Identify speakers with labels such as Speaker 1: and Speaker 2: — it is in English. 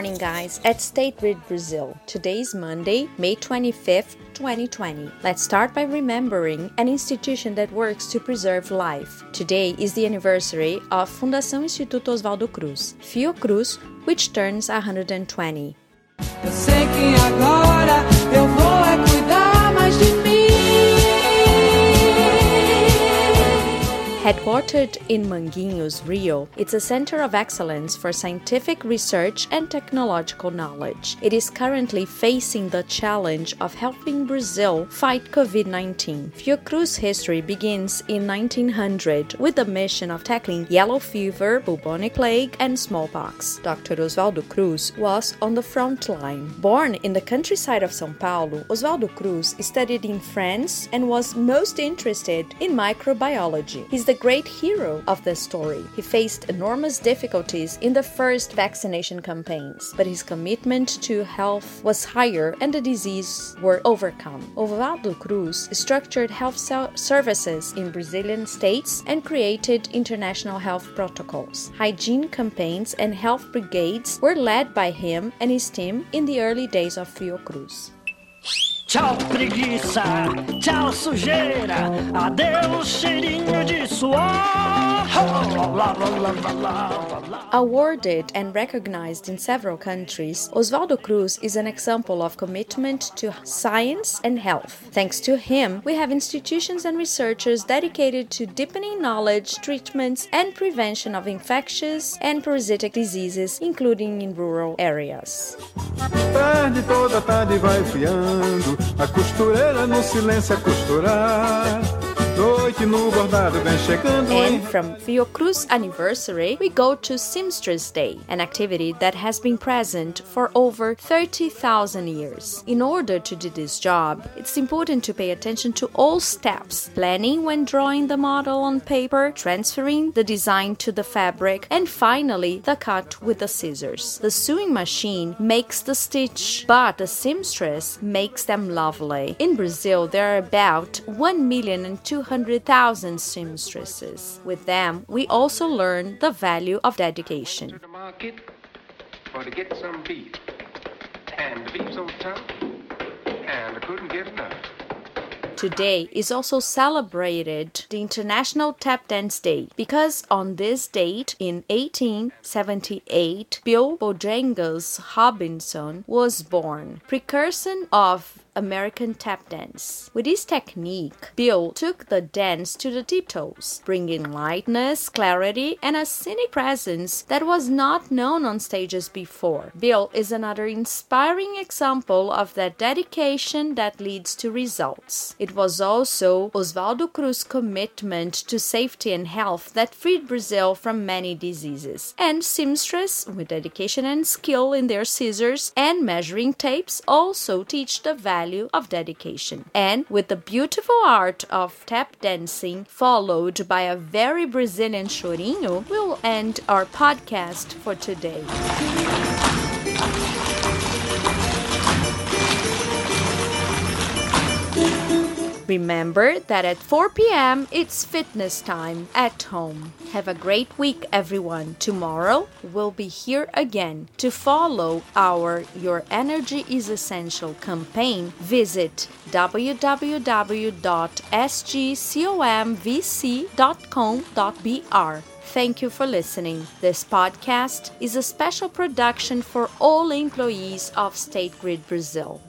Speaker 1: morning, guys, at State Grid Brazil. Today is Monday, May 25th, 2020. Let's start by remembering an institution that works to preserve life. Today is the anniversary of Fundação Instituto Oswaldo Cruz, Fiocruz, which turns 120. Headquartered in Manguinhos, Rio, it's a center of excellence for scientific research and technological knowledge. It is currently facing the challenge of helping Brazil fight COVID 19. Fiocruz history begins in 1900 with the mission of tackling yellow fever, bubonic plague, and smallpox. Dr. Oswaldo Cruz was on the front line. Born in the countryside of São Paulo, Oswaldo Cruz studied in France and was most interested in microbiology. He's the great hero of the story. He faced enormous difficulties in the first vaccination campaigns, but his commitment to health was higher and the disease were overcome. Oswaldo Cruz structured health services in Brazilian states and created international health protocols. Hygiene campaigns and health brigades were led by him and his team in the early days of Fiocruz. Tchau, preguiça. Tchau, sujeira. Adeus, cheirinho. Awarded and recognized in several countries, Oswaldo Cruz is an example of commitment to science and health. Thanks to him, we have institutions and researchers dedicated to deepening knowledge, treatments, and prevention of infectious and parasitic diseases, including in rural areas. Tarde. And from Fiocruz anniversary, we go to Seamstress Day, an activity that has been present for over 30,000 years. In order to do this job, it's important to pay attention to all steps planning when drawing the model on paper, transferring the design to the fabric, and finally the cut with the scissors. The sewing machine makes the stitch, but the seamstress makes them lovely. In Brazil, there are about 1 million and 200 200,000 seamstresses. With them, we also learn the value of dedication. For to get some beef. And the beef's so tough, and I couldn't get enough. Today is also celebrated the International Tap Dance Day because on this date in 1878, Bill Bojangles Robinson was born, precursor of American tap dance. With this technique, Bill took the dance to the tiptoes, bringing lightness, clarity, and a scenic presence that was not known on stages before. Bill is another inspiring example of that dedication that leads to results. It was also Oswaldo Cruz's commitment to safety and health that freed Brazil from many diseases. And seamstress, with dedication and skill in their scissors and measuring tapes, also teach the value value of dedication. And with the beautiful art of tap dancing, followed by a very Brazilian chorinho, we'll end our podcast for today. Remember that at 4 p.m. it's fitness time at home. Have a great week, everyone. Tomorrow we'll be here again. To follow our Your Energy is Essential campaign, visit www.sgcomvc.com.br. Thank you for listening. This podcast is a special production for all employees of State Grid Brazil.